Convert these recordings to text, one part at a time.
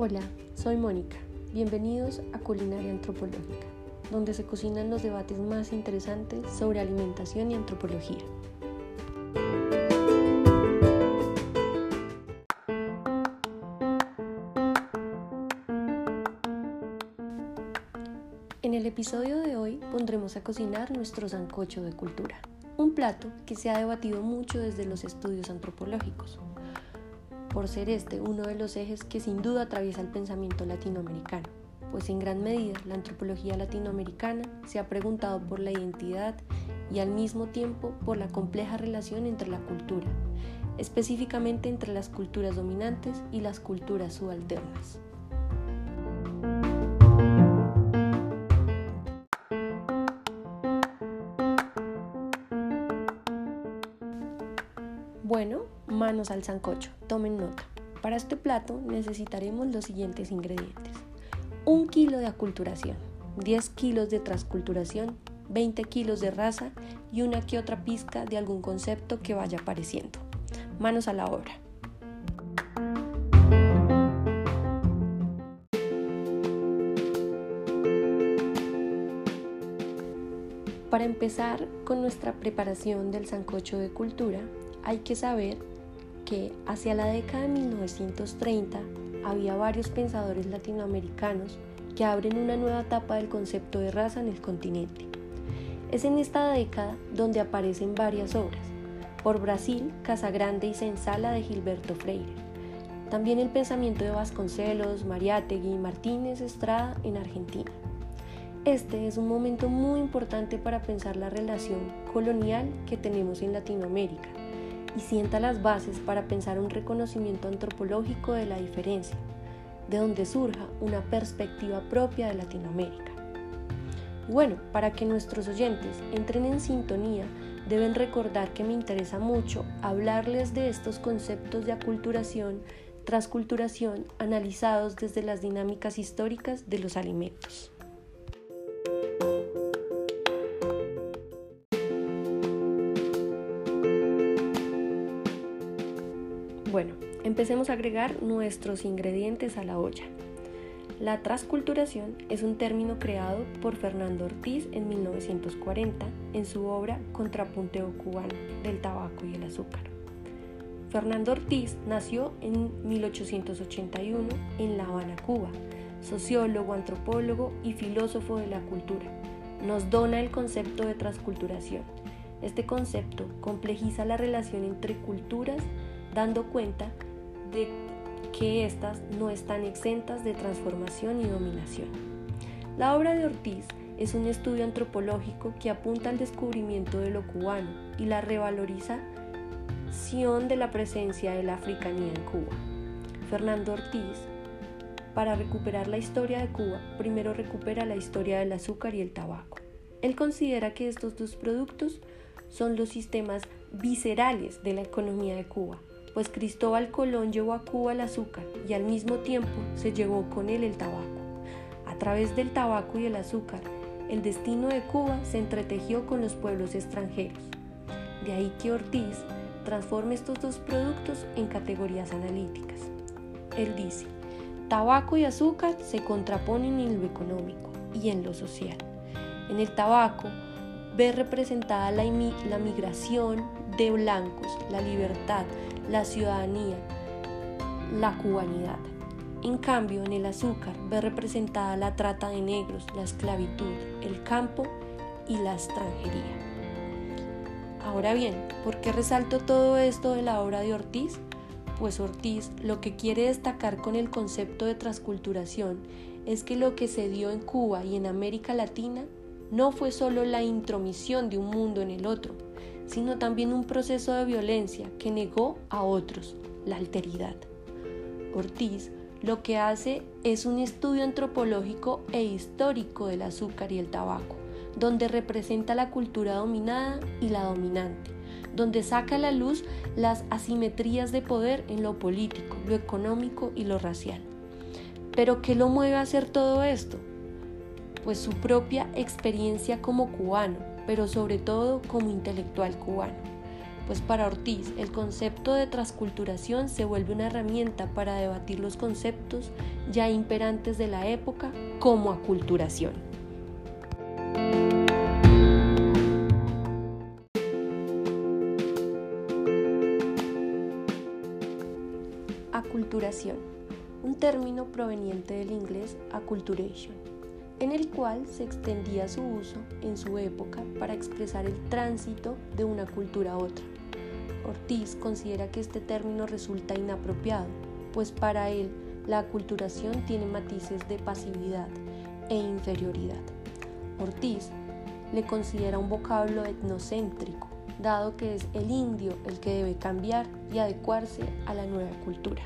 Hola, soy Mónica. Bienvenidos a Culinaria Antropológica, donde se cocinan los debates más interesantes sobre alimentación y antropología. En el episodio de hoy pondremos a cocinar nuestro sancocho de cultura, un plato que se ha debatido mucho desde los estudios antropológicos, por ser este uno de los ejes que sin duda atraviesa el pensamiento latinoamericano, pues en gran medida la antropología latinoamericana se ha preguntado por la identidad y al mismo tiempo por la compleja relación entre la cultura, específicamente entre las culturas dominantes y las culturas subalternas. Bueno, manos al sancocho, tomen nota. Para este plato necesitaremos los siguientes ingredientes. Un kilo de aculturación, 10 kilos de transculturación, 20 kilos de raza y una que otra pizca de algún concepto que vaya apareciendo. Manos a la obra. Para empezar con nuestra preparación del sancocho de cultura, hay que saber que hacia la década de 1930 había varios pensadores latinoamericanos que abren una nueva etapa del concepto de raza en el continente. Es en esta década donde aparecen varias obras, por Brasil, Casagrande y Sensala de Gilberto Freire, también el pensamiento de Vasconcelos, Mariátegui y Martínez Estrada en Argentina. Este es un momento muy importante para pensar la relación colonial que tenemos en Latinoamérica y sienta las bases para pensar un reconocimiento antropológico de la diferencia, de donde surja una perspectiva propia de Latinoamérica. Bueno, para que nuestros oyentes entren en sintonía, deben recordar que me interesa mucho hablarles de estos conceptos de aculturación, transculturación, analizados desde las dinámicas históricas de los alimentos. Bueno, empecemos a agregar nuestros ingredientes a la olla. La transculturación es un término creado por Fernando Ortiz en 1940 en su obra Contrapunteo cubano del tabaco y el azúcar. Fernando Ortiz nació en 1881 en La Habana, Cuba, sociólogo, antropólogo y filósofo de la cultura. Nos dona el concepto de transculturación. Este concepto complejiza la relación entre culturas dando cuenta de que éstas no están exentas de transformación y dominación. La obra de Ortiz es un estudio antropológico que apunta al descubrimiento de lo cubano y la revalorización de la presencia de la africanía en Cuba. Fernando Ortiz, para recuperar la historia de Cuba, primero recupera la historia del azúcar y el tabaco. Él considera que estos dos productos son los sistemas viscerales de la economía de Cuba pues Cristóbal Colón llevó a Cuba el azúcar y al mismo tiempo se llevó con él el tabaco. A través del tabaco y el azúcar, el destino de Cuba se entretejió con los pueblos extranjeros. De ahí que Ortiz transforme estos dos productos en categorías analíticas. Él dice, tabaco y azúcar se contraponen en lo económico y en lo social. En el tabaco ve representada la, la migración de blancos, la libertad, la ciudadanía, la cubanidad. En cambio, en el azúcar ve representada la trata de negros, la esclavitud, el campo y la extranjería. Ahora bien, ¿por qué resalto todo esto de la obra de Ortiz? Pues Ortiz lo que quiere destacar con el concepto de transculturación es que lo que se dio en Cuba y en América Latina no fue solo la intromisión de un mundo en el otro, sino también un proceso de violencia que negó a otros la alteridad. Ortiz lo que hace es un estudio antropológico e histórico del azúcar y el tabaco, donde representa la cultura dominada y la dominante, donde saca a la luz las asimetrías de poder en lo político, lo económico y lo racial. Pero ¿qué lo mueve a hacer todo esto? Pues su propia experiencia como cubano, pero sobre todo como intelectual cubano. pues para Ortiz el concepto de transculturación se vuelve una herramienta para debatir los conceptos ya imperantes de la época como aculturación. Aculturación, un término proveniente del inglés acculturation, en el cual se extendía su uso en su época para expresar el tránsito de una cultura a otra Ortiz considera que este término resulta inapropiado, pues para él la aculturación tiene matices de pasividad e inferioridad. Ortiz le considera un vocablo etnocéntrico, dado que es el indio el que debe cambiar y adecuarse a la nueva cultura.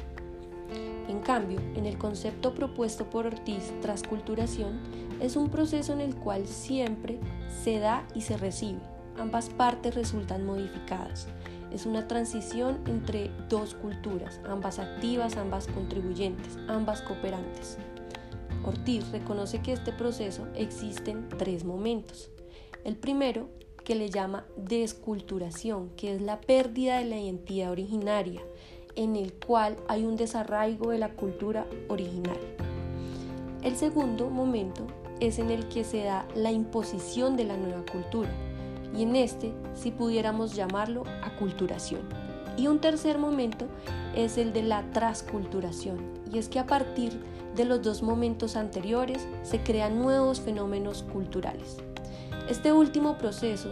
En cambio, en el concepto propuesto por Ortiz, transculturación, es un proceso en el cual siempre se da y se recibe. Ambas partes resultan modificadas es una transición entre dos culturas, ambas activas, ambas contribuyentes, ambas cooperantes. Ortiz reconoce que este proceso existen tres momentos. El primero, que le llama desculturación, que es la pérdida de la identidad originaria, en el cual hay un desarraigo de la cultura original. El segundo momento es en el que se da la imposición de la nueva cultura, y en este, si pudiéramos llamarlo, aculturación. Y un tercer momento es el de la transculturación, y es que a partir de los dos momentos anteriores se crean nuevos fenómenos culturales. Este último proceso,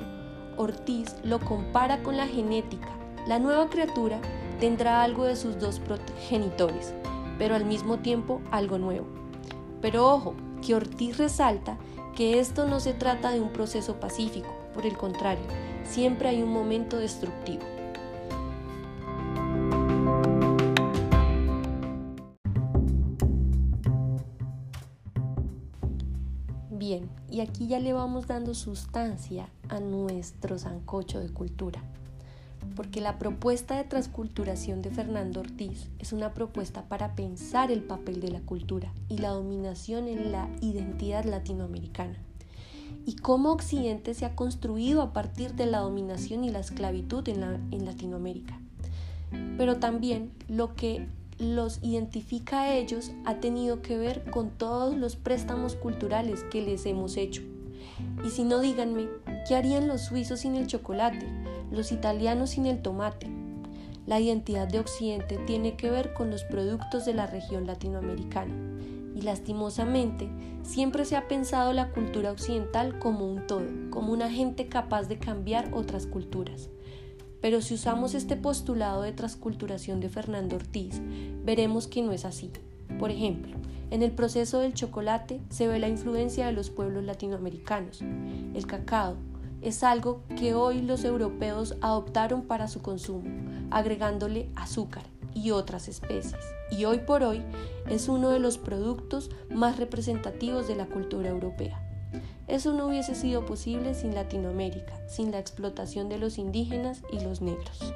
Ortiz lo compara con la genética. La nueva criatura tendrá algo de sus dos progenitores, pero al mismo tiempo algo nuevo. Pero ojo, que Ortiz resalta que esto no se trata de un proceso pacífico, por el contrario, siempre hay un momento destructivo. Bien, y aquí ya le vamos dando sustancia a nuestro zancocho de cultura, porque la propuesta de transculturación de Fernando Ortiz es una propuesta para pensar el papel de la cultura y la dominación en la identidad latinoamericana y cómo Occidente se ha construido a partir de la dominación y la esclavitud en, Latinoamérica. Pero también lo que los identifica a ellos ha tenido que ver con todos los préstamos culturales que les hemos hecho. Y si no, díganme, ¿qué harían los suizos sin el chocolate? Los italianos sin el tomate. La identidad de Occidente tiene que ver con los productos de la región latinoamericana y lastimosamente siempre se ha pensado la cultura occidental como un todo, como un agente capaz de cambiar otras culturas. Pero si usamos este postulado de transculturación de Fernando Ortiz, veremos que no es así. Por ejemplo, en el proceso del chocolate se ve la influencia de los pueblos latinoamericanos. El cacao es algo que hoy los europeos adoptaron para su consumo, agregándole azúcar y otras especies, y hoy por hoy es uno de los productos más representativos de la cultura europea. Eso no hubiese sido posible sin Latinoamérica, sin la explotación de los indígenas y los negros.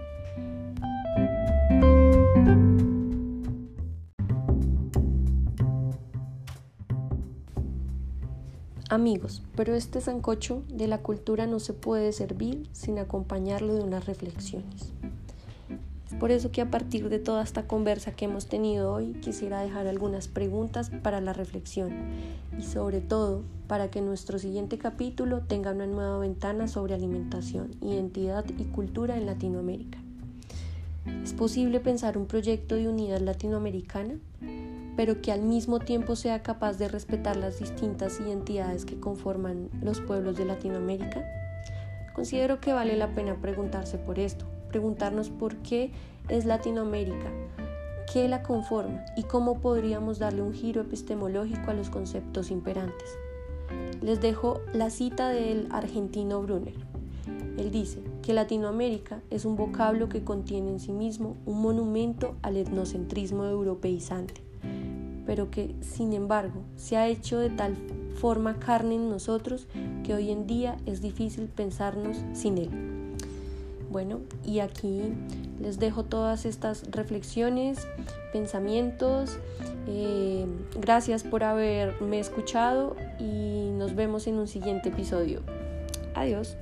Amigos, pero este sancocho de la cultura no se puede servir sin acompañarlo de unas reflexiones. Por eso que a partir de toda esta conversa que hemos tenido hoy quisiera dejar algunas preguntas para la reflexión y sobre todo para que nuestro siguiente capítulo tenga una nueva ventana sobre alimentación, identidad y cultura en Latinoamérica. ¿Es posible pensar un proyecto de unidad latinoamericana, pero que al mismo tiempo sea capaz de respetar las distintas identidades que conforman los pueblos de Latinoamérica? Considero que vale la pena preguntarse por esto, preguntarnos por qué es Latinoamérica, qué la conforma y cómo podríamos darle un giro epistemológico a los conceptos imperantes. Les dejo la cita del argentino Brunner. Él dice que Latinoamérica es un vocablo que contiene en sí mismo un monumento al etnocentrismo europeizante, pero que, sin embargo, se ha hecho de tal forma carne en nosotros que hoy en día es difícil pensarnos sin él. Bueno, y aquí les dejo todas estas reflexiones, pensamientos. Eh, gracias por haberme escuchado y nos vemos en un siguiente episodio. Adiós.